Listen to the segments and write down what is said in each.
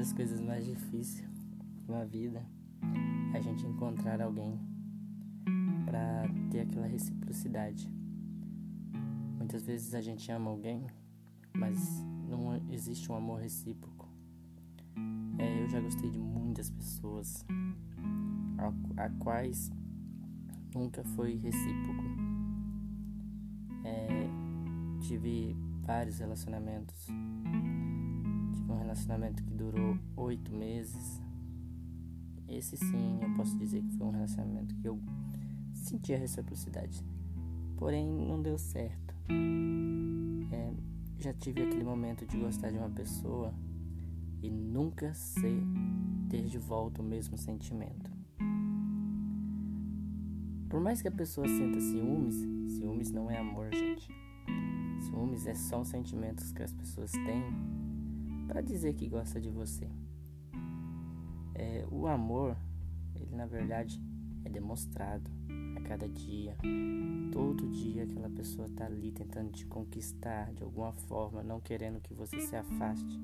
das coisas mais difíceis na vida é a gente encontrar alguém para ter aquela reciprocidade. Muitas vezes a gente ama alguém, mas não existe um amor recíproco. É, eu já gostei de muitas pessoas, a, a quais nunca foi recíproco. É, tive vários relacionamentos. Tive um relacionamento que durou oito meses. Esse sim, eu posso dizer que foi um relacionamento que eu senti a reciprocidade. Porém, não deu certo. É, já tive aquele momento de gostar de uma pessoa e nunca ser ter de volta o mesmo sentimento. Por mais que a pessoa sinta ciúmes, ciúmes não é amor, gente. É só os sentimentos que as pessoas têm para dizer que gosta de você. É, o amor, ele na verdade é demonstrado a cada dia. Todo dia aquela pessoa está ali tentando te conquistar de alguma forma, não querendo que você se afaste,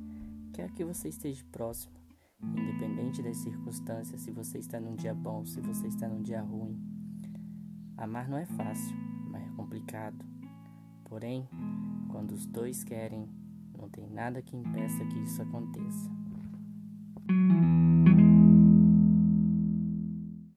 quer que você esteja próximo, independente das circunstâncias, se você está num dia bom, se você está num dia ruim. Amar não é fácil, mas é complicado. Porém, quando os dois querem, não tem nada que impeça que isso aconteça.